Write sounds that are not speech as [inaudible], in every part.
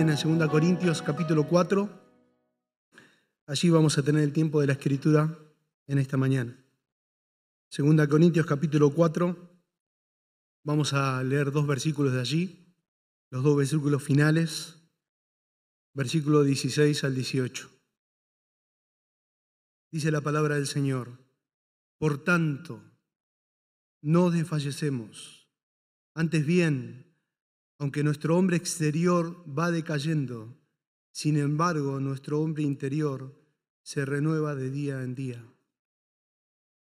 acompañen en 2 Corintios capítulo 4. Allí vamos a tener el tiempo de la escritura en esta mañana. 2 Corintios capítulo 4. Vamos a leer dos versículos de allí, los dos versículos finales, versículo 16 al 18. Dice la palabra del Señor, por tanto, no desfallecemos, antes bien, aunque nuestro hombre exterior va decayendo, sin embargo nuestro hombre interior se renueva de día en día.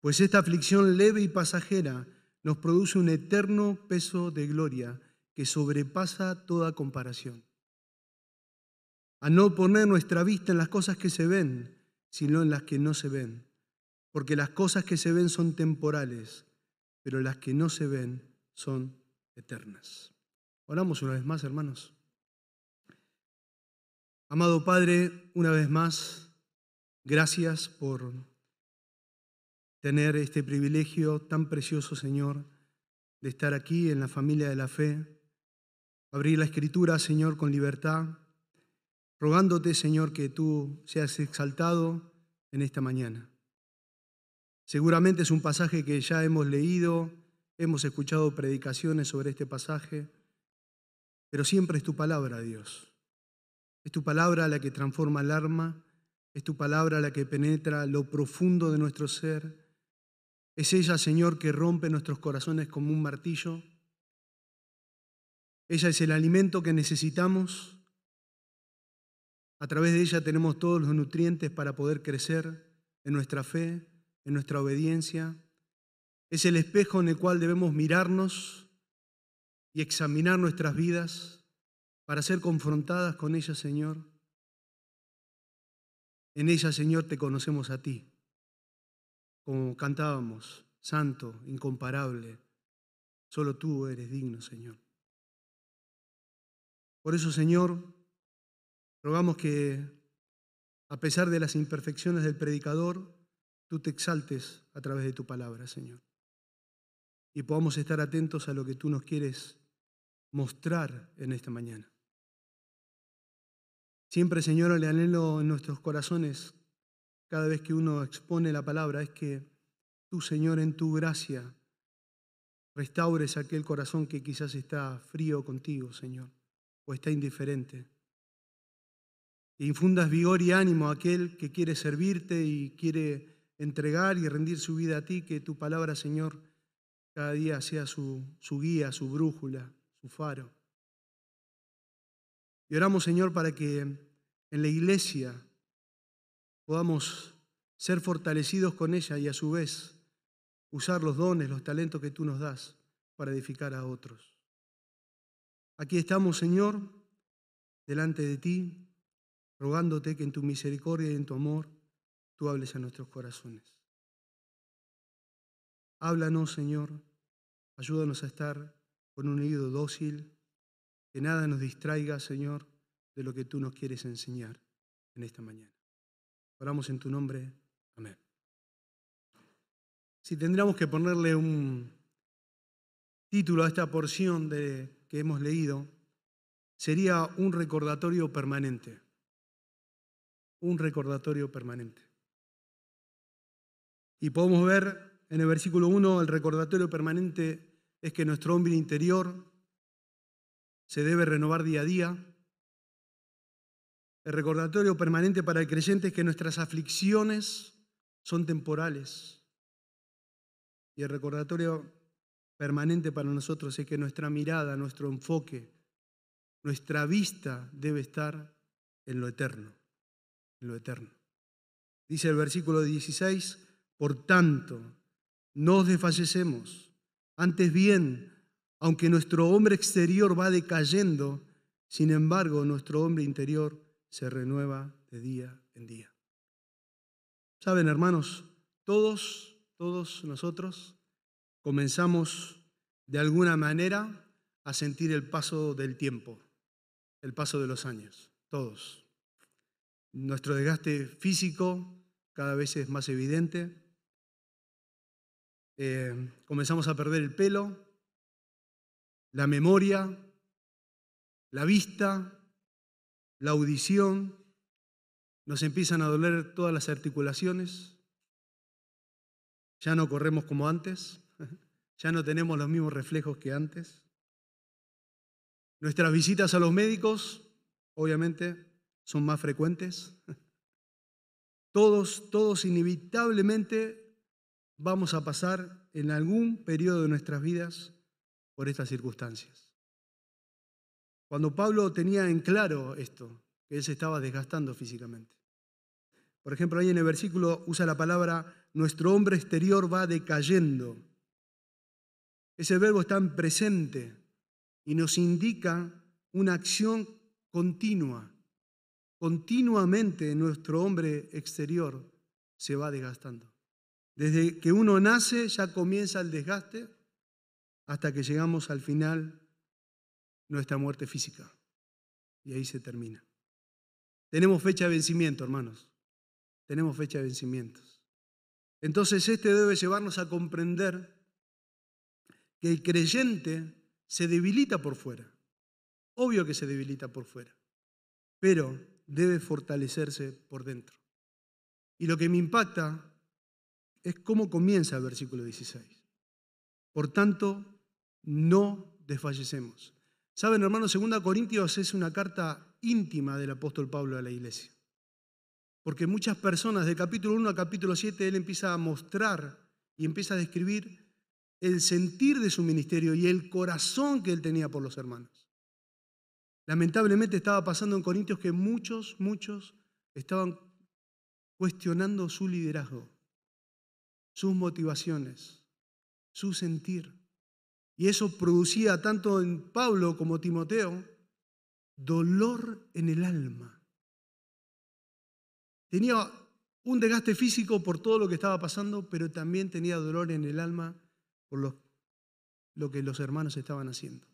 Pues esta aflicción leve y pasajera nos produce un eterno peso de gloria que sobrepasa toda comparación. A no poner nuestra vista en las cosas que se ven, sino en las que no se ven. Porque las cosas que se ven son temporales, pero las que no se ven son eternas. Oramos una vez más, hermanos. Amado Padre, una vez más, gracias por tener este privilegio tan precioso, Señor, de estar aquí en la familia de la fe, abrir la escritura, Señor, con libertad, rogándote, Señor, que tú seas exaltado en esta mañana. Seguramente es un pasaje que ya hemos leído, hemos escuchado predicaciones sobre este pasaje, pero siempre es tu palabra, Dios. Es tu palabra la que transforma el alma, es tu palabra la que penetra lo profundo de nuestro ser. Es ella, Señor, que rompe nuestros corazones como un martillo. Ella es el alimento que necesitamos. A través de ella tenemos todos los nutrientes para poder crecer en nuestra fe, en nuestra obediencia. Es el espejo en el cual debemos mirarnos y examinar nuestras vidas para ser confrontadas con ella, Señor. En ella, Señor, te conocemos a ti, como cantábamos, santo, incomparable. Solo tú eres digno, Señor. Por eso, Señor, rogamos que, a pesar de las imperfecciones del predicador, tú te exaltes a través de tu palabra, Señor. Y podamos estar atentos a lo que tú nos quieres mostrar en esta mañana. Siempre, Señor, le anhelo en nuestros corazones, cada vez que uno expone la palabra, es que tú, Señor, en tu gracia, restaures aquel corazón que quizás está frío contigo, Señor, o está indiferente. E infundas vigor y ánimo a aquel que quiere servirte y quiere entregar y rendir su vida a ti, que tu palabra, Señor, cada día sea su, su guía, su brújula, faro. Y oramos, Señor, para que en la iglesia podamos ser fortalecidos con ella y a su vez usar los dones, los talentos que tú nos das para edificar a otros. Aquí estamos, Señor, delante de ti, rogándote que en tu misericordia y en tu amor tú hables a nuestros corazones. Háblanos, Señor, ayúdanos a estar con un oído dócil, que nada nos distraiga, Señor, de lo que tú nos quieres enseñar en esta mañana. Oramos en tu nombre. Amén. Si tendríamos que ponerle un título a esta porción de, que hemos leído, sería un recordatorio permanente. Un recordatorio permanente. Y podemos ver en el versículo 1 el recordatorio permanente es que nuestro hombre interior se debe renovar día a día. El recordatorio permanente para el creyente es que nuestras aflicciones son temporales. Y el recordatorio permanente para nosotros es que nuestra mirada, nuestro enfoque, nuestra vista debe estar en lo eterno, en lo eterno. Dice el versículo 16, por tanto, no desfallecemos antes bien, aunque nuestro hombre exterior va decayendo, sin embargo nuestro hombre interior se renueva de día en día. Saben, hermanos, todos, todos nosotros comenzamos de alguna manera a sentir el paso del tiempo, el paso de los años, todos. Nuestro desgaste físico cada vez es más evidente, eh, comenzamos a perder el pelo, la memoria, la vista, la audición, nos empiezan a doler todas las articulaciones, ya no corremos como antes, [laughs] ya no tenemos los mismos reflejos que antes. Nuestras visitas a los médicos, obviamente, son más frecuentes. [laughs] Todos, todos inevitablemente vamos a pasar en algún periodo de nuestras vidas por estas circunstancias. Cuando Pablo tenía en claro esto, que él se estaba desgastando físicamente. Por ejemplo, ahí en el versículo usa la palabra, nuestro hombre exterior va decayendo. Ese verbo está en presente y nos indica una acción continua. Continuamente nuestro hombre exterior se va desgastando. Desde que uno nace ya comienza el desgaste hasta que llegamos al final nuestra muerte física. Y ahí se termina. Tenemos fecha de vencimiento, hermanos. Tenemos fecha de vencimientos. Entonces este debe llevarnos a comprender que el creyente se debilita por fuera. Obvio que se debilita por fuera, pero debe fortalecerse por dentro. Y lo que me impacta es cómo comienza el versículo 16. Por tanto, no desfallecemos. Saben, hermanos, 2 Corintios es una carta íntima del apóstol Pablo a la iglesia. Porque muchas personas, de capítulo 1 a capítulo 7, él empieza a mostrar y empieza a describir el sentir de su ministerio y el corazón que él tenía por los hermanos. Lamentablemente estaba pasando en Corintios que muchos, muchos estaban cuestionando su liderazgo, sus motivaciones, su sentir. Y eso producía tanto en Pablo como Timoteo dolor en el alma. Tenía un desgaste físico por todo lo que estaba pasando, pero también tenía dolor en el alma por lo, que los hermanos estaban haciendo.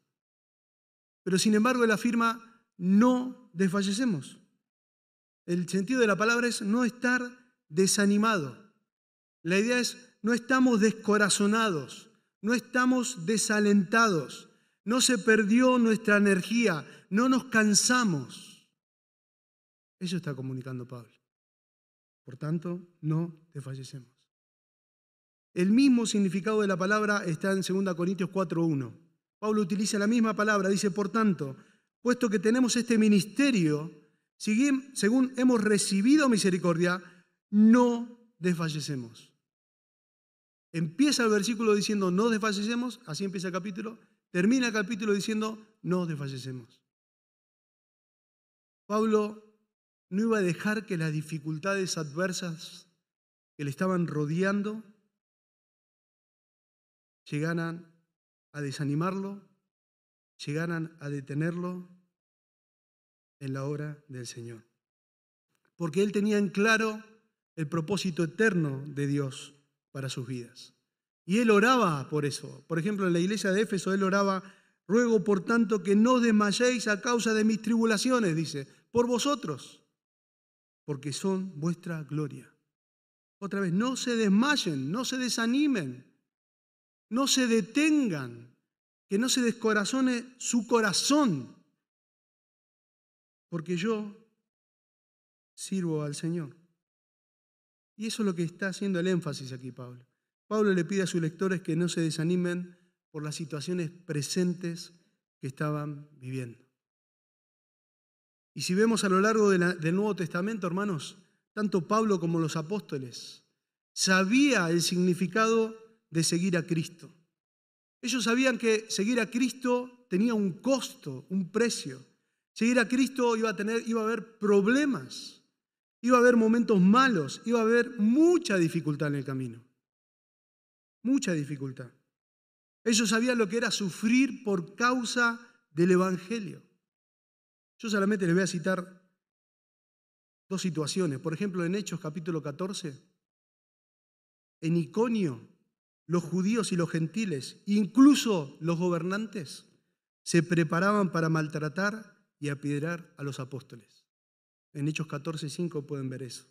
Pero sin embargo él afirma, no desfallecemos. El sentido de la palabra es no estar desanimado. La idea es no estamos descorazonados. No estamos desalentados, no se perdió nuestra energía, no nos cansamos. Eso está comunicando Pablo. Por tanto, no desfallecemos. El mismo significado de la palabra está en 2 Corintios 4.1. Pablo utiliza la misma palabra, dice, por tanto, puesto que tenemos este ministerio, según hemos recibido misericordia, no desfallecemos. Empieza el versículo diciendo no desfallecemos, así empieza el capítulo, termina el capítulo diciendo no desfallecemos. Pablo no iba a dejar que las dificultades adversas que le estaban rodeando llegaran a desanimarlo, llegaran a detenerlo en la obra del Señor. Porque él tenía en claro el propósito eterno de Dios para sus vidas. Y él oraba por eso. Por ejemplo, en la iglesia de Éfeso él oraba, ruego por tanto que no desmayéis a causa de mis tribulaciones, dice, por vosotros, porque son vuestra gloria. Otra vez, no se desmayen, no se desanimen, no se detengan, que no se descorazone su corazón, porque yo sirvo al Señor. Y eso es lo que está haciendo el énfasis aquí Pablo. Pablo le pide a sus lectores que no se desanimen por las situaciones presentes que estaban viviendo. Y si vemos a lo largo del Nuevo Testamento, hermanos, tanto Pablo como los apóstoles sabía el significado de seguir a Cristo. Ellos sabían que seguir a Cristo tenía un costo, un precio. Seguir a Cristo iba a tener, iba a haber problemas. Iba a haber momentos malos, iba a haber mucha dificultad en el camino. Mucha dificultad. Ellos sabían lo que era sufrir por causa del Evangelio. Yo solamente les voy a citar dos situaciones. Por ejemplo, en Hechos capítulo 14, en Iconio, los judíos y los gentiles, incluso los gobernantes, se preparaban para maltratar y apedrear a los apóstoles. En Hechos 14, 5 pueden ver eso.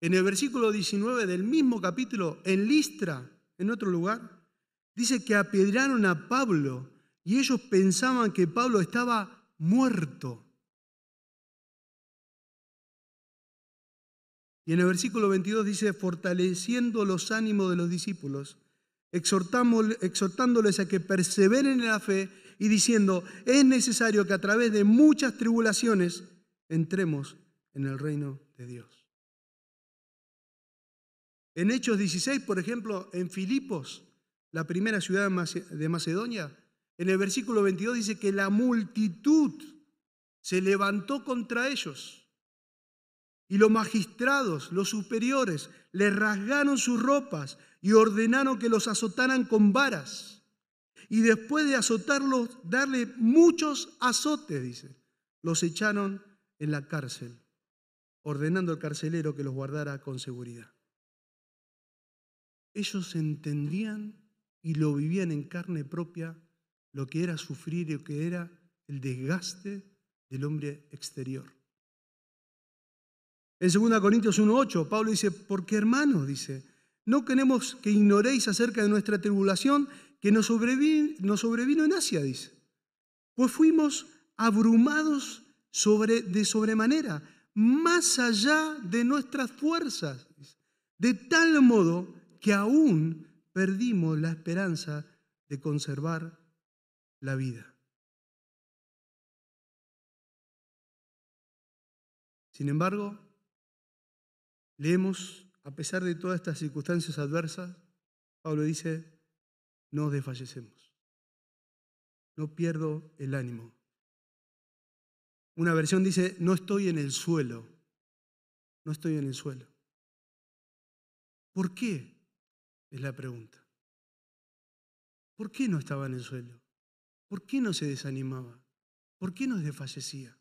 En el versículo 19 del mismo capítulo, en Listra, en otro lugar, dice que apedrearon a Pablo y ellos pensaban que Pablo estaba muerto. Y en el versículo 22 dice, fortaleciendo los ánimos de los discípulos, exhortándoles a que perseveren en la fe y diciendo, es necesario que a través de muchas tribulaciones entremos en el reino de Dios. En Hechos 16, por ejemplo, en Filipos, la primera ciudad de Macedonia, en el versículo 22 dice que la multitud se levantó contra ellos. Y los magistrados, los superiores, le rasgaron sus ropas y ordenaron que los azotaran con varas. Y después de azotarlos, darle muchos azotes, dice, los echaron en la cárcel, ordenando al carcelero que los guardara con seguridad. Ellos entendían y lo vivían en carne propia lo que era sufrir y lo que era el desgaste del hombre exterior. En 2 Corintios 1.8, Pablo dice, porque hermanos, dice, no queremos que ignoréis acerca de nuestra tribulación que nos sobrevino, nos sobrevino en Asia, dice. Pues fuimos abrumados sobre, de sobremanera, más allá de nuestras fuerzas, de tal modo que aún perdimos la esperanza de conservar la vida. Sin embargo, leemos, a pesar de todas estas circunstancias adversas, Pablo dice, no desfallecemos, no pierdo el ánimo. Una versión dice, no estoy en el suelo, no estoy en el suelo. ¿Por qué? Es la pregunta. ¿Por qué no estaba en el suelo? ¿Por qué no se desanimaba? ¿Por qué no desfallecía?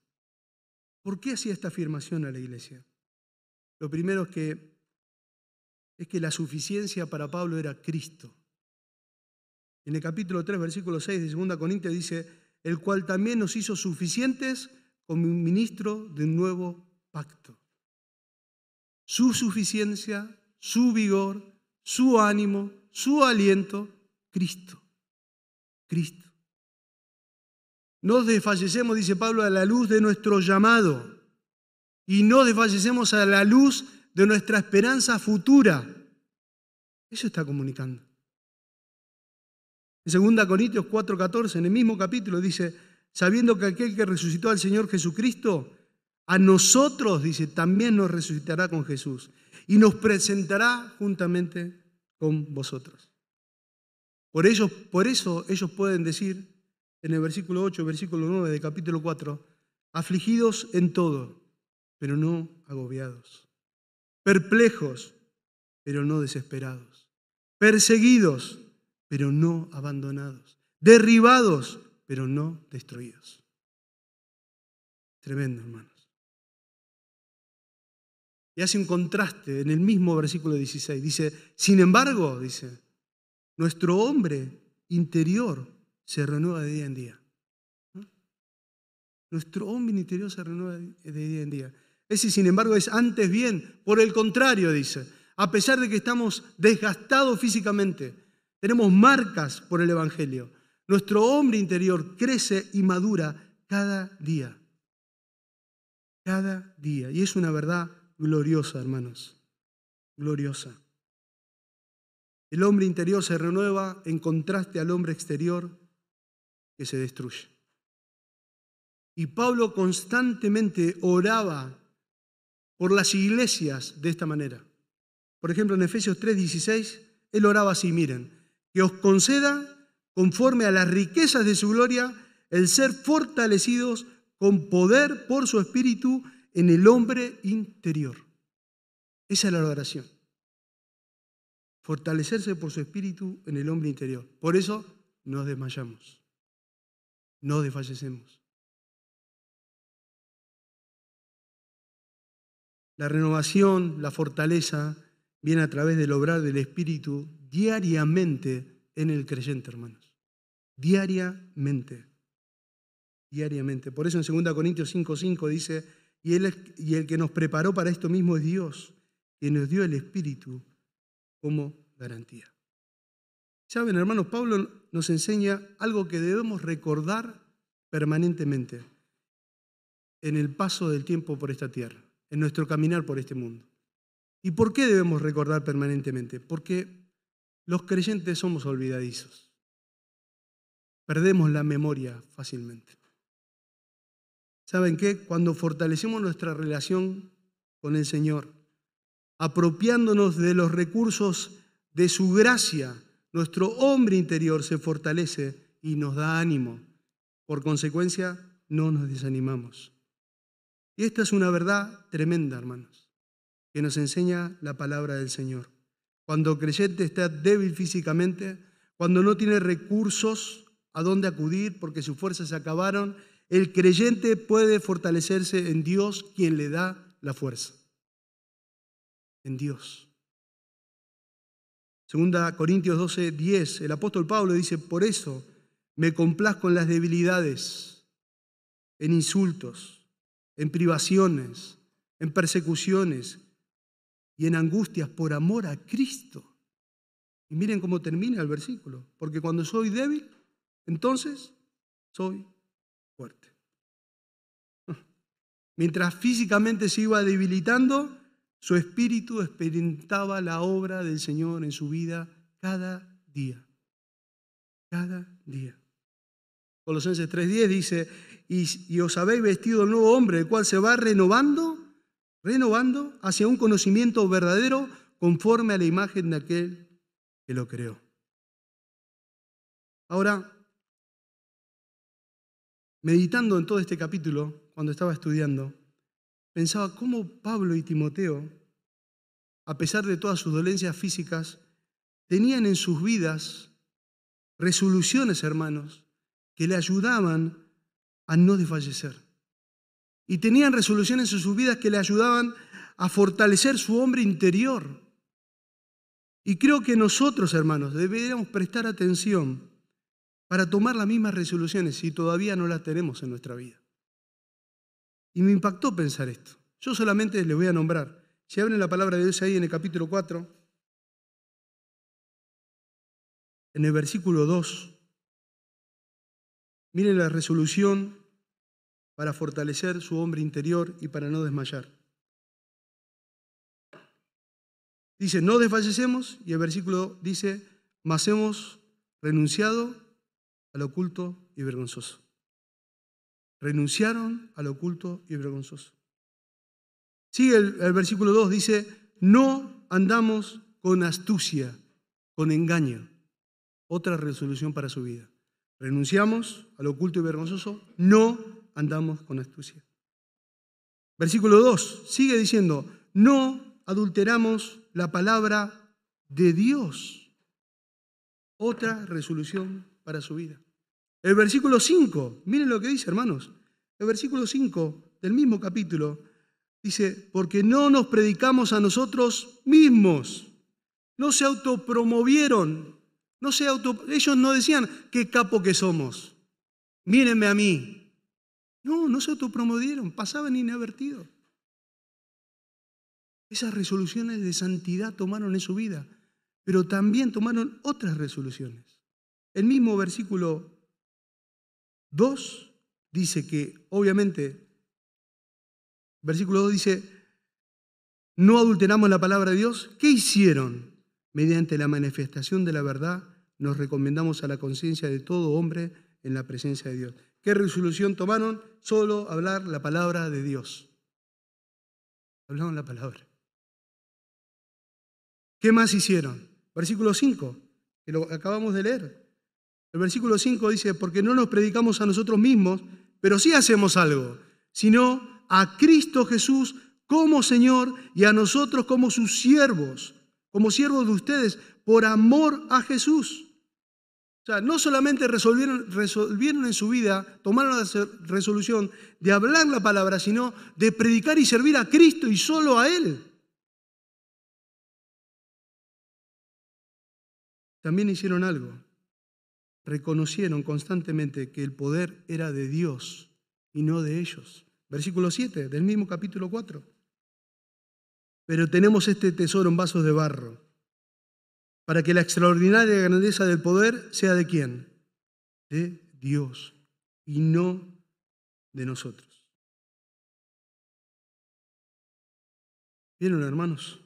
¿Por qué hacía esta afirmación a la iglesia? Lo primero es que, es que la suficiencia para Pablo era Cristo. En el capítulo 3, versículo 6 de 2 Corintios dice, el cual también nos hizo suficientes como ministro de un nuevo pacto. Su suficiencia, su vigor, su ánimo, su aliento, Cristo. Cristo. No desfallecemos, dice Pablo, a la luz de nuestro llamado y no desfallecemos a la luz de nuestra esperanza futura. Eso está comunicando. En 2 Corintios 4:14, en el mismo capítulo, dice, sabiendo que aquel que resucitó al Señor Jesucristo, a nosotros, dice, también nos resucitará con Jesús y nos presentará juntamente con vosotros. Por, ellos, por eso ellos pueden decir en el versículo 8, versículo 9 del capítulo 4, afligidos en todo, pero no agobiados, perplejos, pero no desesperados, perseguidos, pero no abandonados, derribados, pero no destruidos. Tremendo, hermanos. Y hace un contraste en el mismo versículo 16. Dice, sin embargo, dice, nuestro hombre interior se renueva de día en día. Nuestro hombre interior se renueva de día en día. Ese, sin embargo, es antes bien. Por el contrario, dice, a pesar de que estamos desgastados físicamente, tenemos marcas por el Evangelio. Nuestro hombre interior crece y madura cada día. Cada día. Y es una verdad gloriosa, hermanos, gloriosa. El hombre interior se renueva en contraste al hombre exterior que se destruye. Y Pablo constantemente oraba por las iglesias de esta manera. Por ejemplo, en Efesios 3:16, él oraba así, miren, que os conceda, conforme a las riquezas de su gloria, el ser fortalecidos con poder por su espíritu en el hombre interior. Esa es la oración. Fortalecerse por su espíritu en el hombre interior. Por eso nos desmayamos. No desfallecemos. La renovación, la fortaleza, viene a través del obrar del Espíritu diariamente en el creyente, hermanos. Diariamente. Diariamente. Por eso en 2 Corintios 5:5 dice, y, y el que nos preparó para esto mismo es Dios, que nos dio el Espíritu como garantía. Saben, hermanos, Pablo nos enseña algo que debemos recordar permanentemente. en el paso del tiempo por esta tierra, en nuestro caminar por este mundo. ¿Y por qué debemos recordar permanentemente? Porque los creyentes somos olvidadizos. Perdemos la memoria fácilmente. ¿Saben qué? Cuando fortalecemos nuestra relación con el Señor, apropiándonos de los recursos de su gracia, nuestro hombre interior se fortalece y nos da ánimo. Por consecuencia, no nos desanimamos. Y esta es una verdad tremenda, hermanos, que nos enseña la palabra del Señor. Cuando el creyente está débil físicamente, cuando no tiene recursos a dónde acudir porque sus fuerzas se acabaron, el creyente puede fortalecerse en Dios quien le da la fuerza. En Dios. Segunda Corintios 12, 10, el apóstol Pablo dice, por eso me complazco en las debilidades, en insultos, en privaciones, en persecuciones y en angustias por amor a Cristo. Y miren cómo termina el versículo, porque cuando soy débil, entonces soy fuerte. [laughs] Mientras físicamente se iba debilitando, su espíritu experimentaba la obra del Señor en su vida cada día. Cada día. Colosenses 3.10 dice, y, os habéis vestido el nuevo hombre, el cual se va renovando, renovando hacia un conocimiento verdadero conforme a la imagen de aquel que lo creó. Ahora, meditando en todo este capítulo, cuando estaba estudiando, pensaba cómo Pablo y Timoteo, a pesar de todas sus dolencias físicas, tenían en sus vidas resoluciones, hermanos, que le ayudaban a no desfallecer. Y tenían resoluciones en sus vidas que le ayudaban a fortalecer su hombre interior. Y creo que nosotros, hermanos, deberíamos prestar atención para tomar las mismas resoluciones si todavía no las tenemos en nuestra vida. Y me impactó pensar esto. Yo solamente les voy a nombrar. Si abren la palabra de Dios ahí en el capítulo 4, en el versículo 2, miren la resolución para fortalecer su hombre interior y para no desmayar. Dice, no desfallecemos, y el versículo dice, mas hemos renunciado al oculto y vergonzoso. Renunciaron al oculto y vergonzoso. Sigue el, versículo 2, dice, no andamos con astucia, con engaño. Otra resolución para su vida. Renunciamos al oculto y vergonzoso, no andamos con astucia. Versículo 2 sigue diciendo, no adulteramos la palabra de Dios. Otra resolución para su vida. El versículo 5, miren lo que dice, hermanos. El versículo 5 del mismo capítulo dice, porque no nos predicamos a nosotros mismos. No se autopromovieron. No se auto, ellos no decían qué capo que somos. Mírenme a mí. No, no se autopromovieron, pasaban inadvertidos. Esas resoluciones de santidad tomaron en su vida, pero también tomaron otras resoluciones. El mismo versículo 2 dice que, obviamente, versículo 2 dice, no adulteramos la palabra de Dios. ¿Qué hicieron? Mediante la manifestación de la verdad, nos recomendamos a la conciencia de todo hombre en la presencia de Dios. ¿Qué resolución tomaron? Solo hablar la palabra de Dios. Hablaron la palabra. ¿Qué más hicieron? Versículo 5, que lo acabamos de leer. El versículo 5 dice, porque no nos predicamos a nosotros mismos, pero sí hacemos algo, sino a Cristo Jesús como Señor y a nosotros como sus siervos, como siervos de ustedes, por amor a Jesús. O sea, no solamente resolvieron, resolvieron en su vida, tomaron la resolución de hablar la palabra, sino de predicar y servir a Cristo y solo a Él. También hicieron algo, reconocieron constantemente que el poder era de Dios y no de ellos. Versículo 7 del mismo capítulo 4. Pero tenemos este tesoro en vasos de barro, para que la extraordinaria grandeza del poder sea de quién? De Dios y no de nosotros. Vieron, hermanos,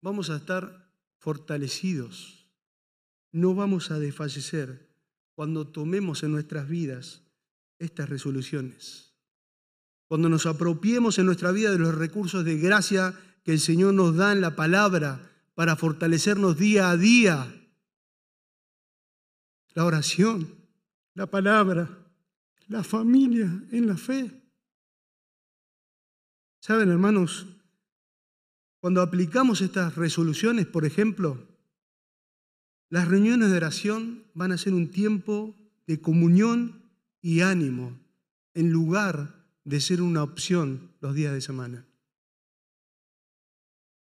vamos a estar fortalecidos, no vamos a desfallecer cuando tomemos en nuestras vidas estas resoluciones, cuando nos apropiemos en nuestra vida de los recursos de gracia que el Señor nos da en la palabra, para fortalecernos día a día. La oración, la palabra, la familia en la fe. Saben, hermanos, cuando aplicamos estas resoluciones, por ejemplo, las reuniones de oración van a ser un tiempo de comunión y ánimo en lugar de ser una opción los días de semana.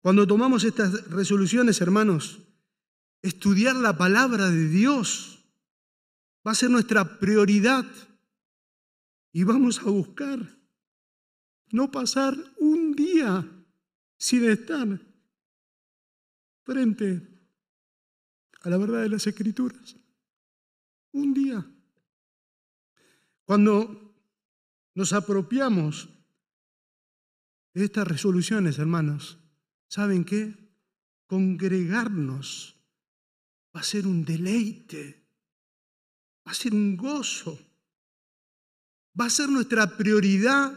Cuando tomamos estas resoluciones, hermanos, estudiar la palabra de Dios va a ser nuestra prioridad y vamos a buscar no pasar un día sin estar frente a la verdad de las escrituras. Un día. Cuando nos apropiamos de estas resoluciones, hermanos, ¿saben qué? Congregarnos va a ser un deleite, va a ser un gozo, va a ser nuestra prioridad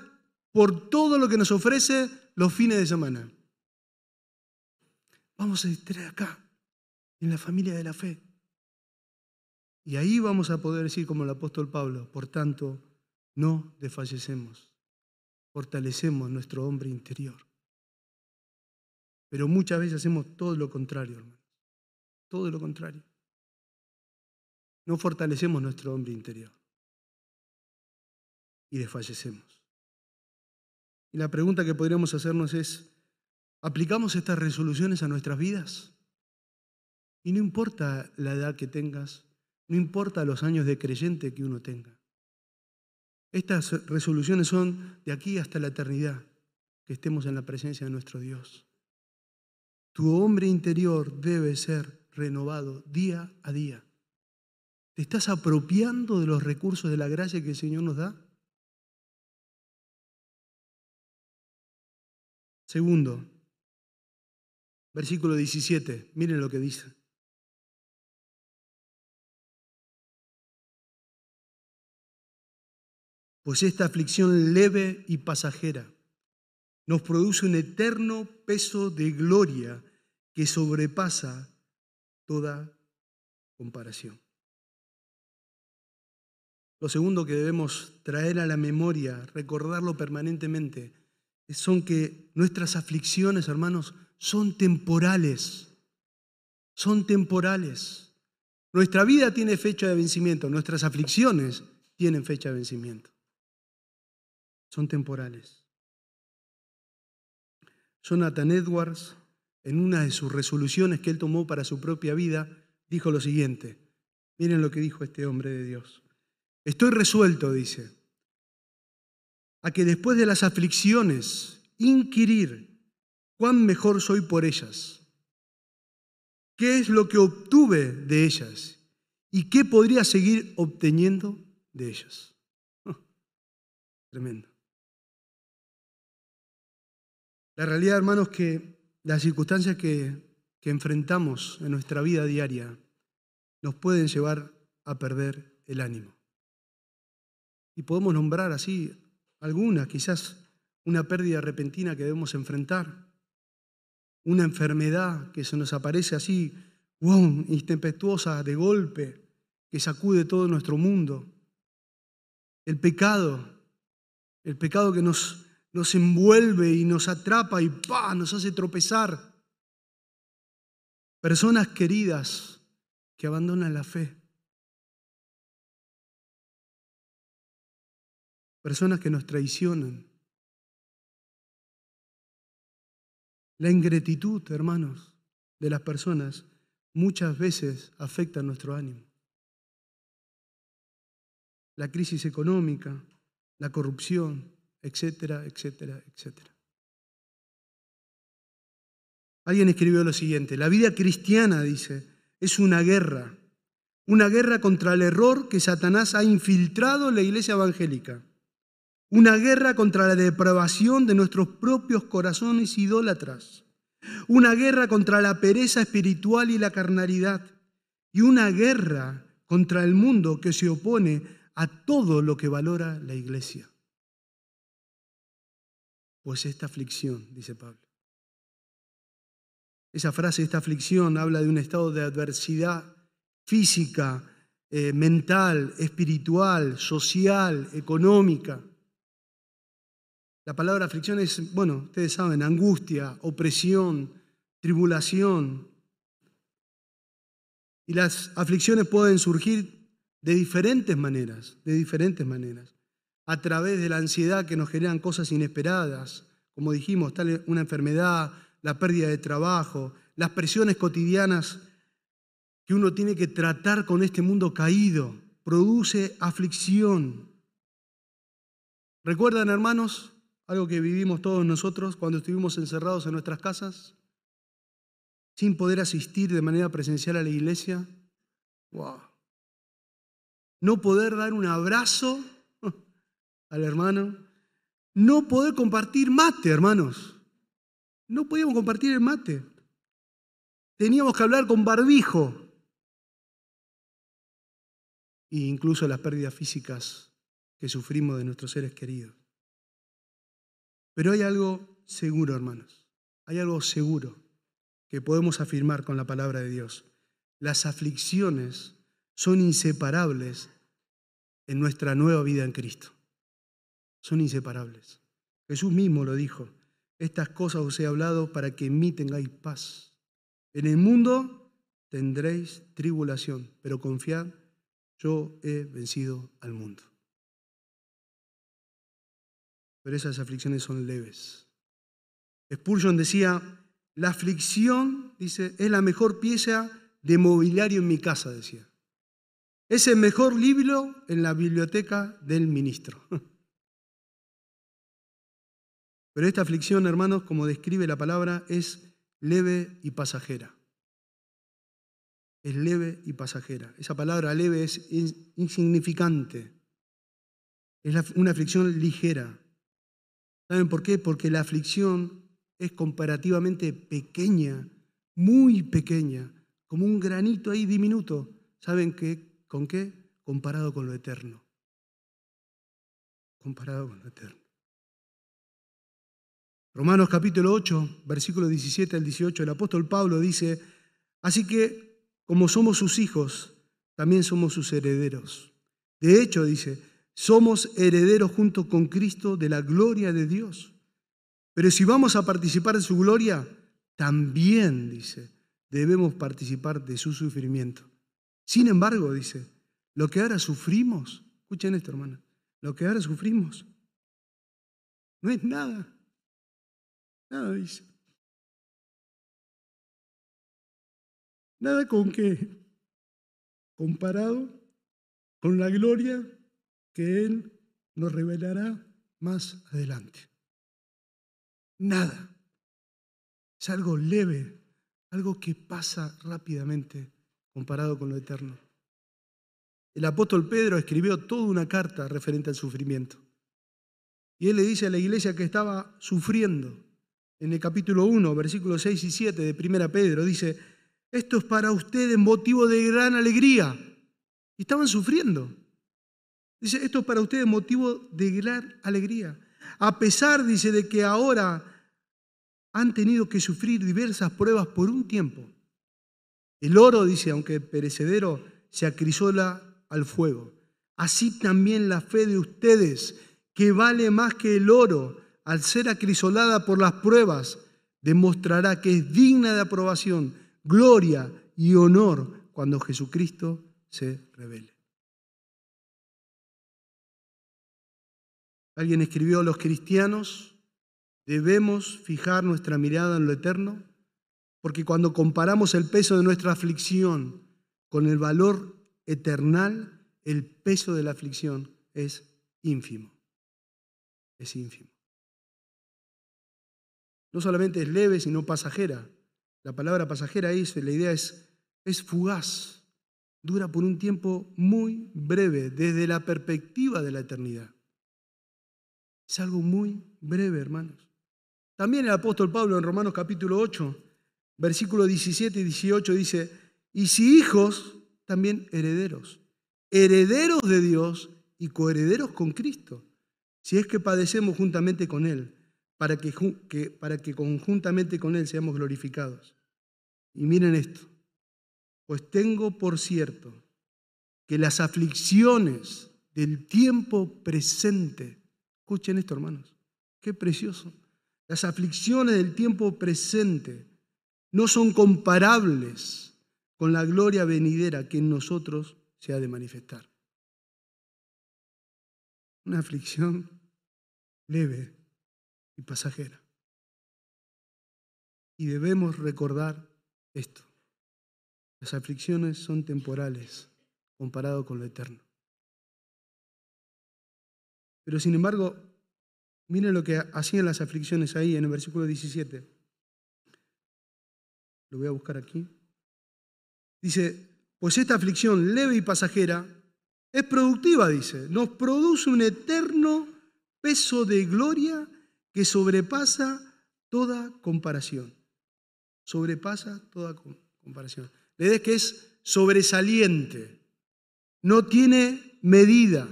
por todo lo que nos ofrece los fines de semana. Vamos a estar acá, en la familia de la fe. Y ahí vamos a poder decir como el apóstol Pablo, por tanto, no desfallecemos, fortalecemos nuestro hombre interior. Pero muchas veces hacemos todo lo contrario, hermanos. Todo lo contrario. No fortalecemos nuestro hombre interior. Y desfallecemos. Y la pregunta que podríamos hacernos es, ¿aplicamos estas resoluciones a nuestras vidas? Y no importa la edad que tengas, no importa los años de creyente que uno tenga. Estas resoluciones son de aquí hasta la eternidad, que estemos en la presencia de nuestro Dios. Tu hombre interior debe ser renovado día a día. ¿Te estás apropiando de los recursos de la gracia que el Señor nos da? Segundo, versículo 17, miren lo que dice. Pues esta aflicción leve y pasajera nos produce un eterno peso de gloria que sobrepasa toda comparación. Lo segundo que debemos traer a la memoria, recordarlo permanentemente, son que nuestras aflicciones, hermanos, son temporales. Son temporales. Nuestra vida tiene fecha de vencimiento, nuestras aflicciones tienen fecha de vencimiento. Son temporales. Jonathan Edwards en una de sus resoluciones que él tomó para su propia vida, dijo lo siguiente. Miren lo que dijo este hombre de Dios. Estoy resuelto, dice, a que después de las aflicciones, inquirir cuán mejor soy por ellas. ¿Qué es lo que obtuve de ellas? ¿Y qué podría seguir obteniendo de ellas? tremendo. La realidad, hermanos, que las circunstancias que, enfrentamos en nuestra vida diaria nos pueden llevar a perder el ánimo. Y podemos nombrar así algunas, quizás una pérdida repentina que debemos enfrentar, una enfermedad que se nos aparece así, wow, intempestuosa, de golpe, que sacude todo nuestro mundo, el pecado, el pecado que nos nos envuelve y nos atrapa y ¡pah! nos hace tropezar. Personas queridas que abandonan la fe. Personas que nos traicionan. La ingratitud, hermanos, de las personas muchas veces afecta nuestro ánimo. La crisis económica, la corrupción, etcétera, etcétera, etcétera. Alguien escribió lo siguiente, la vida cristiana, dice, es una guerra, una guerra contra el error que Satanás ha infiltrado en la iglesia evangélica. una guerra contra la depravación de nuestros propios corazones idólatras, una guerra contra la pereza espiritual y la carnalidad, y una guerra contra el mundo que se opone a todo lo que valora la iglesia. Pues esta aflicción, dice Pablo. Esa frase, esta aflicción, habla de un estado de adversidad física, eh, mental, espiritual, social, económica. La palabra aflicción es, bueno, ustedes saben, angustia, opresión, tribulación. Y las aflicciones pueden surgir de diferentes maneras, de diferentes maneras. A través de la ansiedad que nos generan cosas inesperadas, como dijimos, tal una enfermedad, la pérdida de trabajo, las presiones cotidianas que uno tiene que tratar con este mundo caído, produce aflicción. ¿Recuerdan, hermanos, algo que vivimos todos nosotros cuando estuvimos encerrados en nuestras casas? Sin poder asistir de manera presencial a la iglesia. Wow. No poder dar un abrazo al hermano. No poder compartir mate, hermanos. No podíamos compartir el mate. Teníamos que hablar con barbijo e incluso las pérdidas físicas que sufrimos de nuestros seres queridos. Pero hay algo seguro, hermanos, hay algo seguro que podemos afirmar con la palabra de Dios. Las aflicciones son inseparables en nuestra nueva vida en Cristo. Son inseparables. Jesús mismo lo dijo. Estas cosas os he hablado para que en mí tengáis paz. En el mundo tendréis tribulación, pero confiad, yo he vencido al mundo. Pero esas aflicciones son leves. Spurgeon decía, la aflicción, dice, es la mejor pieza de mobiliario en mi casa, decía. Es el mejor libro en la biblioteca del ministro. [laughs] Pero esta aflicción, hermanos, como describe la palabra, es leve y pasajera es leve y pasajera. Esa palabra leve es insignificante. Es una aflicción ligera. ¿Saben por qué? Porque la aflicción es comparativamente pequeña, muy pequeña, como un granito ahí diminuto. ¿Saben qué? ¿Con qué? Comparado con lo eterno. Comparado con lo eterno. Romanos capítulo 8, versículo 17 al 18, el apóstol Pablo dice, así que como somos sus hijos, también somos sus herederos. De hecho, dice, somos herederos junto con Cristo de la gloria de Dios. Pero si vamos a participar de su gloria, también, dice, debemos participar de su sufrimiento. Sin embargo, dice, lo que ahora sufrimos, escuchen esto, hermana, lo que ahora sufrimos no es nada. Nada, dice. Nada con qué, comparado con la gloria que Él nos revelará más adelante. Nada. Es algo leve, algo que pasa rápidamente comparado con lo eterno. El apóstol Pedro escribió toda una carta referente al sufrimiento. Y él le dice a la iglesia que estaba sufriendo. En el capítulo 1, versículos 6 y 7 de 1 Pedro, dice, esto es para ustedes motivo de gran alegría. Y estaban sufriendo. Dice, esto es para ustedes motivo de gran alegría. A pesar, dice, de que ahora han tenido que sufrir diversas pruebas por un tiempo. El oro, dice, aunque perecedero, se acrisola al fuego. Así también la fe de ustedes, que vale más que el oro, al ser acrisolada por las pruebas, demostrará que es digna de aprobación gloria y honor cuando Jesucristo se revele. Alguien escribió, los cristianos debemos fijar nuestra mirada en lo eterno, porque cuando comparamos el peso de nuestra aflicción con el valor eternal, el peso de la aflicción es ínfimo. Es ínfimo. No solamente es leve, sino pasajera. La palabra pasajera es, la idea es, es fugaz, dura por un tiempo muy breve desde la perspectiva de la eternidad. Es algo muy breve, hermanos. También el apóstol Pablo en Romanos capítulo 8, versículo 17 y 18 dice, y si hijos, también herederos, herederos de Dios y coherederos con Cristo, si es que padecemos juntamente con Él, para que, para que conjuntamente con Él seamos glorificados. Y miren esto, pues tengo por cierto que las aflicciones del tiempo presente, escuchen esto hermanos, qué precioso, las aflicciones del tiempo presente no son comparables con la gloria venidera que en nosotros se ha de manifestar. Una aflicción leve y pasajera. Y debemos recordar esto. Las aflicciones son temporales comparado con lo eterno. Pero sin embargo, Miren lo que hacían las aflicciones ahí en el versículo 17. Lo voy a buscar aquí. Dice, pues esta aflicción leve y pasajera es productiva, dice. Nos produce un eterno peso de gloria que sobrepasa toda comparación. Sobrepasa toda comparación. Le es que es sobresaliente. No tiene medida.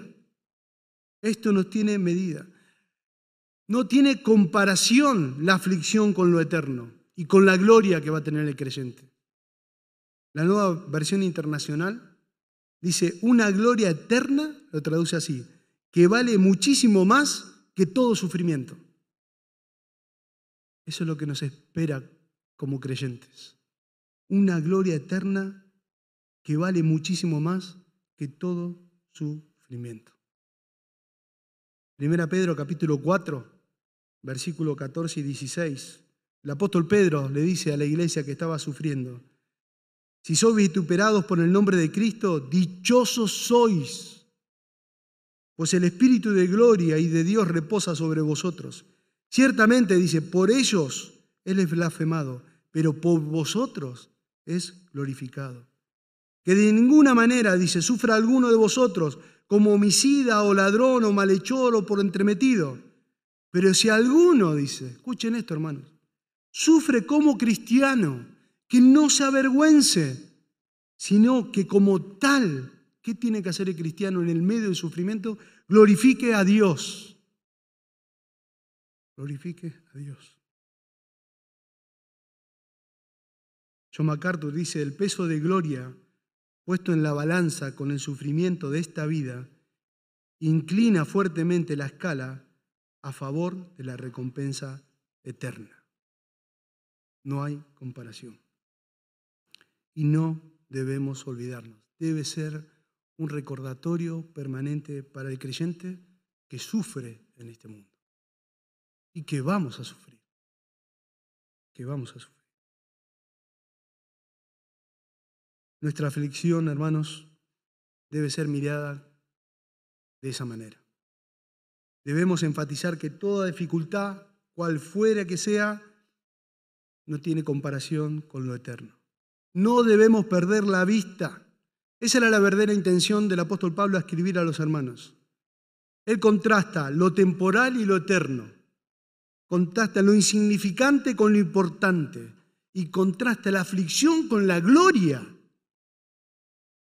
Esto no tiene medida. No tiene comparación la aflicción con lo eterno y con la gloria que va a tener el creyente. La nueva versión internacional dice, una gloria eterna, lo traduce así, que vale muchísimo más que todo sufrimiento. Eso es lo que nos espera como creyentes. Una gloria eterna que vale muchísimo más que todo sufrimiento. Primera Pedro capítulo 4, versículo 14 y 16. El apóstol Pedro le dice a la iglesia que estaba sufriendo, si sois vituperados por el nombre de Cristo, dichosos sois, pues el Espíritu de gloria y de Dios reposa sobre vosotros. Ciertamente, dice, por ellos Él es blasfemado, pero por vosotros es glorificado. Que de ninguna manera, dice, sufra alguno de vosotros como homicida o ladrón o malhechor o por entremetido pero si alguno, dice, escuchen esto hermanos, sufre como cristiano, que no se avergüence, sino que como tal, ¿qué tiene que hacer el cristiano en el medio del sufrimiento? Glorifique a Dios. Glorifique a Dios. John MacArthur dice, el peso de gloria puesto en la balanza con el sufrimiento de esta vida inclina fuertemente la escala a favor de la recompensa eterna. No hay comparación. Y no debemos olvidarnos. Debe ser un recordatorio permanente para el creyente que sufre en este mundo. Y que vamos a sufrir. Que vamos a sufrir. Nuestra aflicción, hermanos, debe ser mirada de esa manera. Debemos enfatizar que toda dificultad, cual fuera que sea, no tiene comparación con lo eterno. No debemos perder la vista. Esa era la verdadera intención del apóstol Pablo a escribir a los hermanos. Él contrasta lo temporal y lo eterno. Contrasta lo insignificante con lo importante. Y contrasta la aflicción con la gloria.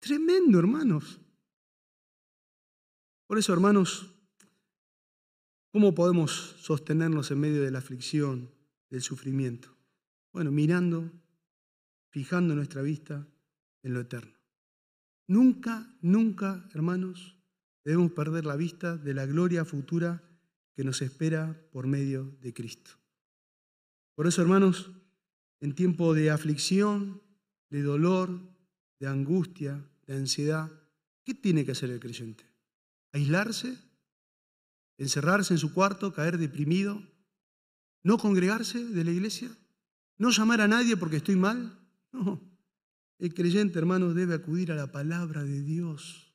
Tremendo, hermanos. Por eso, hermanos, ¿Cómo podemos sostenernos en medio de la aflicción, del sufrimiento? Bueno, mirando, fijando nuestra vista en lo eterno. Nunca, nunca, hermanos, debemos perder la vista de la gloria futura que nos espera por medio de Cristo. Por eso, hermanos, en tiempo de aflicción, de dolor, de angustia, de ansiedad, ¿qué tiene que hacer el creyente? ¿Aislarse? encerrarse en su cuarto, caer deprimido, no congregarse de la iglesia, no llamar a nadie porque estoy mal. No, el creyente, hermanos, debe acudir a la palabra de Dios,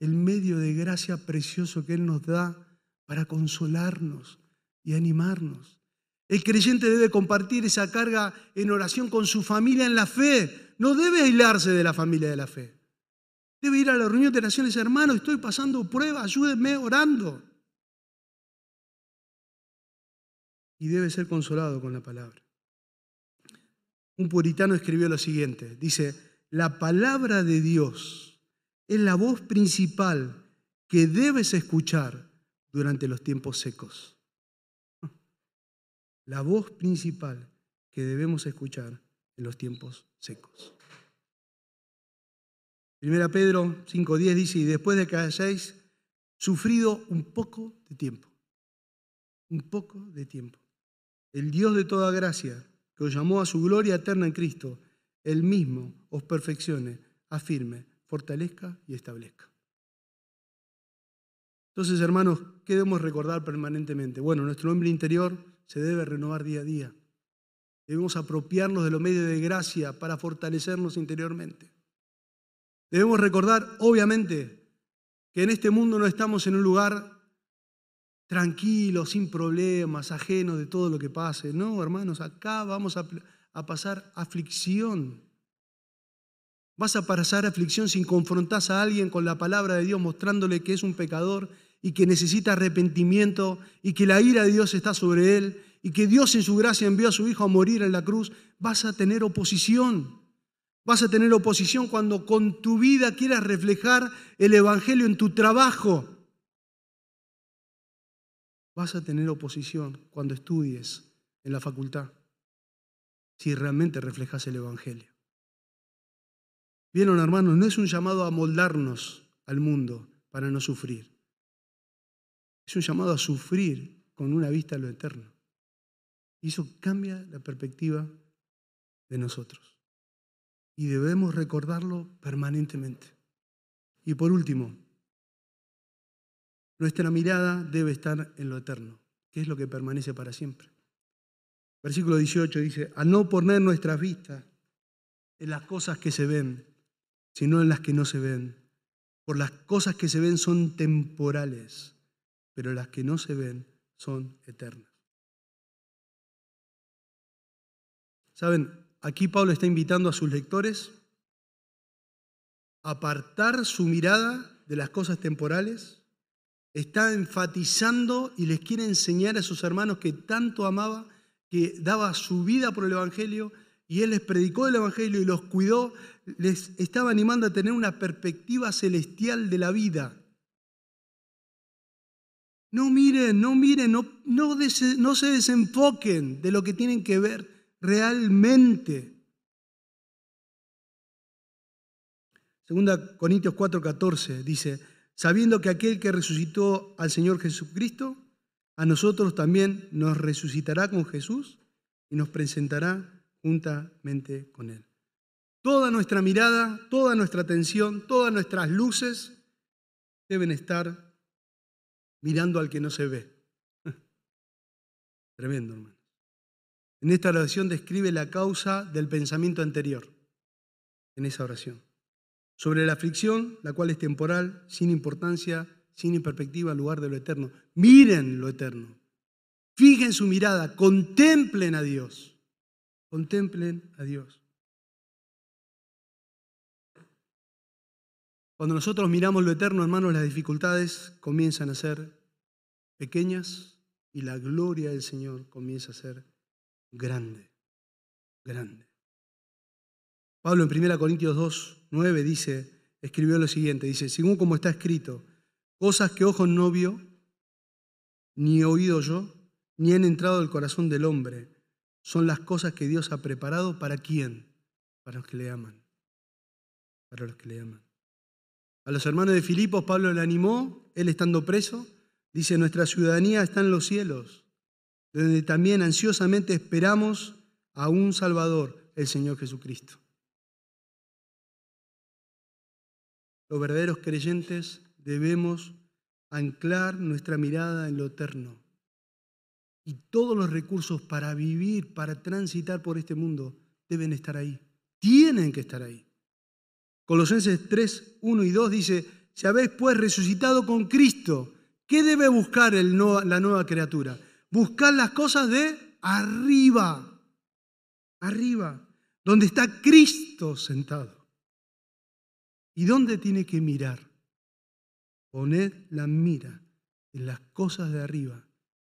el medio de gracia precioso que Él nos da para consolarnos y animarnos. El creyente debe compartir esa carga en oración con su familia en la fe. No debe aislarse de la familia de la fe. Debe ir a la reunión de naciones, hermanos, estoy pasando pruebas, ayúdenme orando. y debe ser consolado con la palabra. Un puritano escribió lo siguiente, dice, la palabra de Dios es la voz principal que debes escuchar durante los tiempos secos. [laughs] La voz principal que debemos escuchar en los tiempos secos. Primera Pedro 5.10 dice, y después de que hayáis sufrido un poco de tiempo, un poco de tiempo, el Dios de toda gracia, que os llamó a su gloria eterna en Cristo, Él mismo os perfeccione, afirme, fortalezca y establezca. Entonces, hermanos, ¿qué debemos recordar permanentemente? Bueno, nuestro hombre interior se debe renovar día a día. Debemos apropiarnos de los medios de gracia para fortalecernos interiormente. Debemos recordar, obviamente, que en este mundo no estamos en un lugar tranquilo, sin problemas, ajeno de todo lo que pase. No, hermanos, acá vamos a, a pasar aflicción. Vas a pasar aflicción sin confrontar a alguien con la palabra de Dios mostrándole que es un pecador y que necesita arrepentimiento y que la ira de Dios está sobre él y que Dios en su gracia envió a su Hijo a morir en la cruz, vas a tener oposición. Vas a tener oposición cuando con tu vida quieras reflejar el Evangelio en tu trabajo. Vas a tener oposición cuando estudies en la facultad, si realmente reflejas el Evangelio. Vieron, hermanos, no es un llamado a moldarnos al mundo para no sufrir. Es un llamado a sufrir con una vista a lo eterno. Y eso cambia la perspectiva de nosotros. Y debemos recordarlo permanentemente. Y por último, nuestra mirada debe estar en lo eterno, que es lo que permanece para siempre. Versículo 18 dice, a no poner nuestras vistas en las cosas que se ven, sino en las que no se ven. Por las cosas que se ven son temporales pero las que no se ven son eternas. Saben, aquí Pablo está invitando a sus lectores a apartar su mirada de las cosas temporales, está enfatizando y les quiere enseñar a sus hermanos que tanto amaba, que daba su vida por el Evangelio, y él les predicó el Evangelio y los cuidó, les estaba animando a tener una perspectiva celestial de la vida. No miren, no miren, no, no, se desenfoquen de lo que tienen que ver realmente. Segunda Corintios 4:14 dice, sabiendo que aquel que resucitó al Señor Jesucristo, a nosotros también nos resucitará con Jesús y nos presentará juntamente con Él. Toda nuestra mirada, toda nuestra atención, todas nuestras luces deben estar mirando al que no se ve. [laughs] Tremendo, hermano. En esta oración describe la causa del pensamiento anterior, en esa oración. Sobre la aflicción, la cual es temporal, sin importancia, sin perspectiva, lugar de lo eterno. Miren lo eterno. Fijen su mirada, contemplen a Dios. Contemplen a Dios. Cuando nosotros miramos lo eterno, hermanos, las dificultades comienzan a ser pequeñas y la gloria del Señor comienza a ser grande, grande. Pablo en 1 Corintios 2, 9 dice, escribió lo siguiente, dice, según como está escrito, cosas que ojo no vio, ni oído yo, ni han entrado al corazón del hombre, son las cosas que Dios ha preparado para quién, para los que le aman, para los que le aman. A los hermanos de Filipos Pablo le animó, él estando preso, dice, nuestra ciudadanía está en los cielos, donde también ansiosamente esperamos a un Salvador, el Señor Jesucristo. Los verdaderos creyentes debemos anclar nuestra mirada en lo eterno. Y todos los recursos para vivir, para transitar por este mundo, deben estar ahí. Tienen que estar ahí. Colosenses 3, 1 y 2 dice, si habéis pues resucitado con Cristo, ¿qué debe buscar el la nueva criatura? Buscar las cosas de arriba, arriba, donde está Cristo sentado. ¿Y dónde tiene que mirar? Poned la mira en las cosas de arriba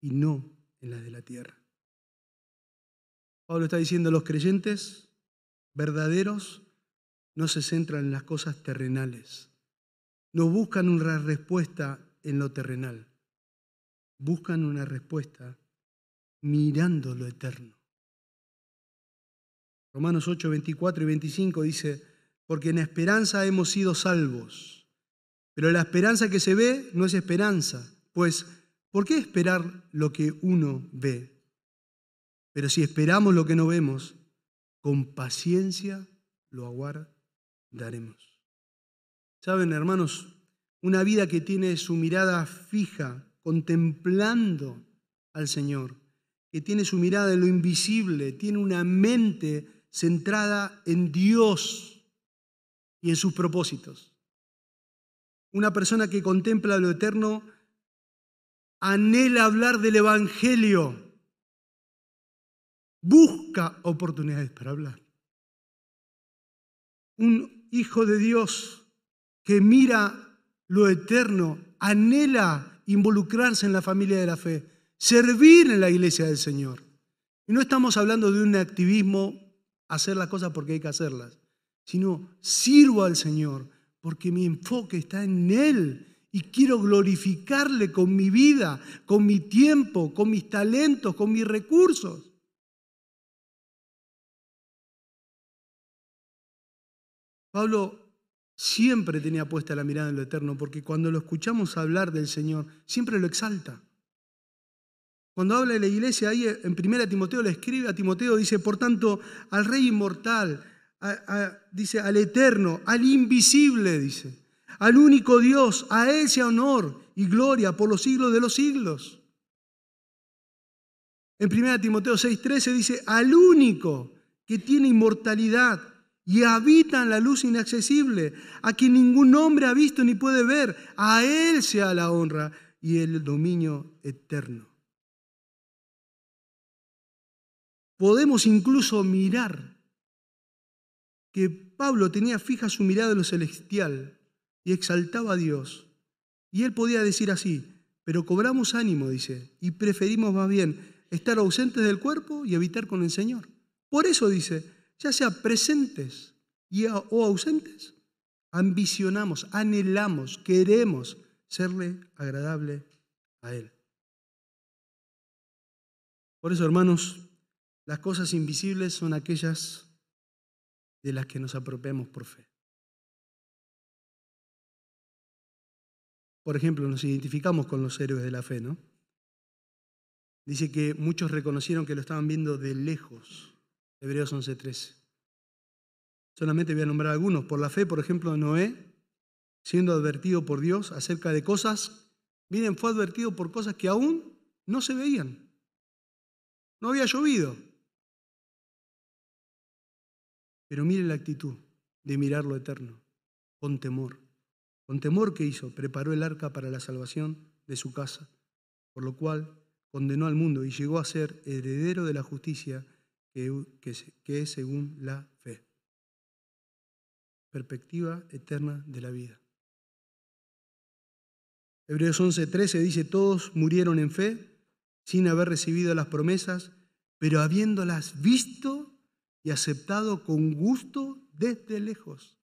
y no en las de la tierra. Pablo está diciendo, los creyentes verdaderos no se centran en las cosas terrenales, no buscan una respuesta en lo terrenal, buscan una respuesta mirando lo eterno. Romanos 8, 24 y 25 dice, porque en esperanza hemos sido salvos, pero la esperanza que se ve no es esperanza, pues ¿por qué esperar lo que uno ve? Pero si esperamos lo que no vemos, con paciencia lo aguardaremos. Saben, hermanos, una vida que tiene su mirada fija, contemplando al Señor, que tiene su mirada en lo invisible, tiene una mente centrada en Dios y en sus propósitos. Una persona que contempla lo eterno anhela hablar del Evangelio busca oportunidades para hablar. Un hijo de Dios que mira lo eterno, anhela involucrarse en la familia de la fe, servir en la iglesia del Señor. Y no estamos hablando de un activismo, hacer las cosas porque hay que hacerlas, sino sirvo al Señor porque mi enfoque está en Él y quiero glorificarle con mi vida, con mi tiempo, con mis talentos, con mis recursos. Pablo siempre tenía puesta la mirada en lo eterno, porque cuando lo escuchamos hablar del Señor, siempre lo exalta. Cuando habla de la iglesia, ahí en 1 Timoteo le escribe a Timoteo, dice, por tanto, al Rey inmortal, dice, al eterno, al invisible, dice, al único Dios, a sea honor y gloria por los siglos de los siglos. En 1 Timoteo 6:13 dice, al único que tiene inmortalidad y habita en la luz inaccesible, a quien ningún hombre ha visto ni puede ver. A Él sea la honra y el dominio eterno. Podemos incluso mirar que Pablo tenía fija su mirada en lo celestial y exaltaba a Dios. Y él podía decir así, pero cobramos ánimo, dice, y preferimos más bien estar ausentes del cuerpo y habitar con el Señor. Por eso dice, ya sea presentes y, o ausentes, ambicionamos, anhelamos, queremos serle agradable a Él. Por eso, hermanos, las cosas invisibles son aquellas de las que nos apropiamos por fe. Por ejemplo, nos identificamos con los héroes de la fe, ¿no? Dice que muchos reconocieron que lo estaban viendo de lejos. Hebreos 11:13. Solamente voy a nombrar algunos. Por la fe, por ejemplo, Noé, siendo advertido por Dios acerca de cosas, miren, fue advertido por cosas que aún no se veían. No había llovido. Pero miren la actitud de mirar lo eterno, con temor. Con temor que hizo, preparó el arca para la salvación de su casa, por lo cual condenó al mundo y llegó a ser heredero de la justicia que, es según la fe perspectiva eterna de la vida. Hebreos 11:13 dice, todos murieron en fe sin haber recibido las promesas, pero habiéndolas visto y aceptado con gusto desde lejos.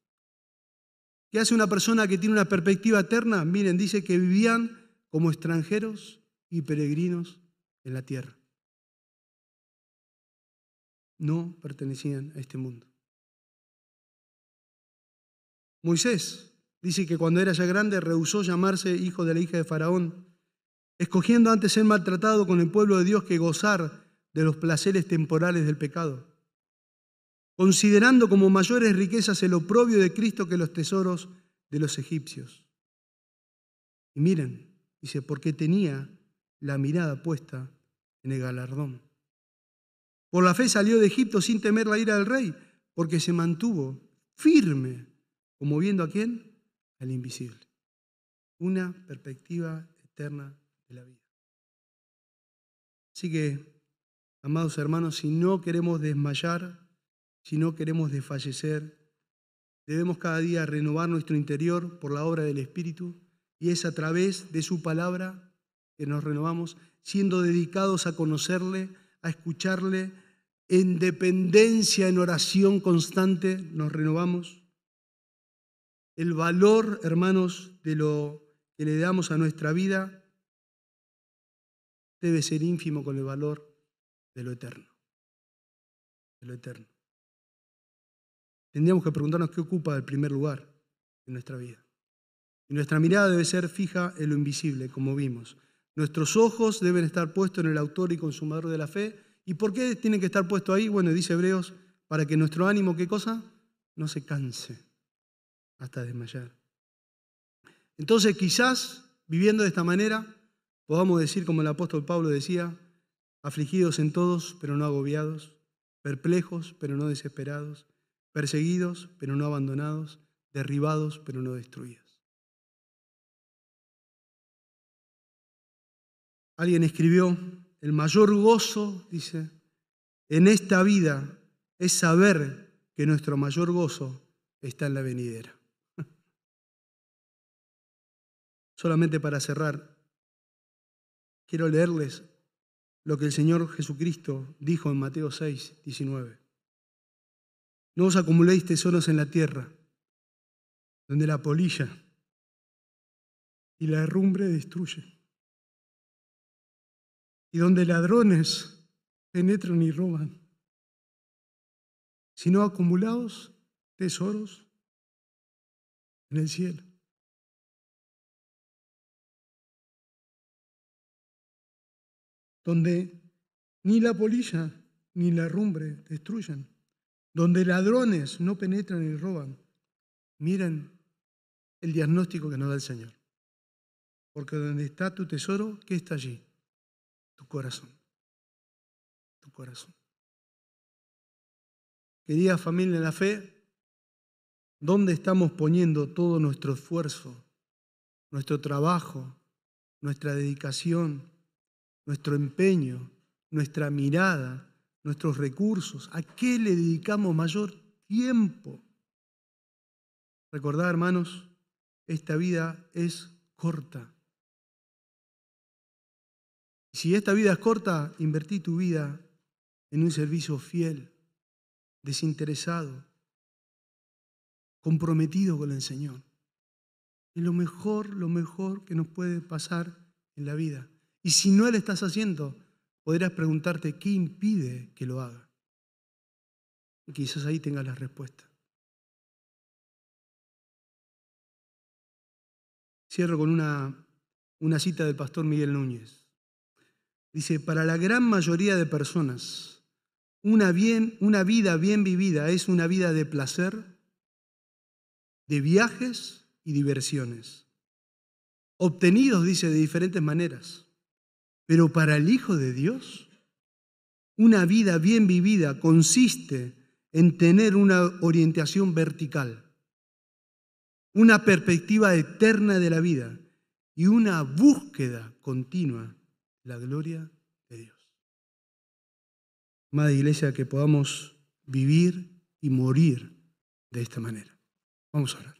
¿Qué hace una persona que tiene una perspectiva eterna? Miren, dice que vivían como extranjeros y peregrinos en la tierra. No pertenecían a este mundo. Moisés dice que cuando era ya grande rehusó llamarse hijo de la hija de Faraón, escogiendo antes ser maltratado con el pueblo de Dios que gozar de los placeres temporales del pecado, considerando como mayores riquezas el oprobio de Cristo que los tesoros de los egipcios. Y miren, dice, porque tenía la mirada puesta en el galardón. Por la fe salió de Egipto sin temer la ira del rey, porque se mantuvo firme como viendo a quién? Al invisible. Una perspectiva eterna de la vida. Así que, amados hermanos, si no queremos desmayar, si no queremos desfallecer, debemos cada día renovar nuestro interior por la obra del Espíritu y es a través de su palabra que nos renovamos, siendo dedicados a conocerle, a escucharle, en dependencia, en oración constante, nos renovamos. El valor, hermanos, de lo que le damos a nuestra vida debe ser ínfimo con el valor de lo eterno. De lo eterno. Tendríamos que preguntarnos qué ocupa el primer lugar en nuestra vida. Y nuestra mirada debe ser fija en lo invisible, como vimos. Nuestros ojos deben estar puestos en el autor y consumador de la fe. ¿Y por qué tienen que estar puestos ahí? Bueno, dice Hebreos, para que nuestro ánimo, ¿qué cosa? No se canse hasta desmayar. Entonces quizás, viviendo de esta manera, podamos decir, como el apóstol Pablo decía, afligidos en todos, pero no agobiados, perplejos, pero no desesperados, perseguidos, pero no abandonados, derribados, pero no destruidos. Alguien escribió, el mayor gozo, dice, en esta vida es saber que nuestro mayor gozo está en la venidera. [laughs] Solamente para cerrar, quiero leerles lo que el Señor Jesucristo dijo en Mateo 6, 19. No os acumuléis tesoros en la tierra, donde la polilla y la herrumbre destruyen y donde ladrones penetran y roban, sino acumulados tesoros en el cielo. Donde ni la polilla ni la herrumbre destruyen, donde ladrones no penetran y roban. Miren el diagnóstico que nos da el Señor. Porque donde está tu tesoro, ¿qué está allí? Corazón. Tu corazón. Querida familia en la fe, ¿dónde estamos poniendo todo nuestro esfuerzo, nuestro trabajo, nuestra dedicación, nuestro empeño, nuestra mirada, nuestros recursos? ¿A qué le dedicamos mayor tiempo? Recordad, hermanos, esta vida es corta. Si esta vida es corta, invertí tu vida en un servicio fiel, desinteresado, comprometido con el Señor. Es lo mejor, lo mejor que nos puede pasar en la vida. Y si no lo estás haciendo, podrás preguntarte qué impide que lo haga. Y quizás ahí tengas la respuesta. Cierro con una, una cita del pastor Miguel Núñez. Dice, para la gran mayoría de personas, una, vida bien vivida es una vida de placer, de viajes y diversiones, obtenidos, dice, de diferentes maneras. Pero para el Hijo de Dios, una vida bien vivida consiste en tener una orientación vertical, una perspectiva eterna de la vida y una búsqueda continua la gloria de Dios. Madre Iglesia, que podamos vivir y morir de esta manera. Vamos a orar.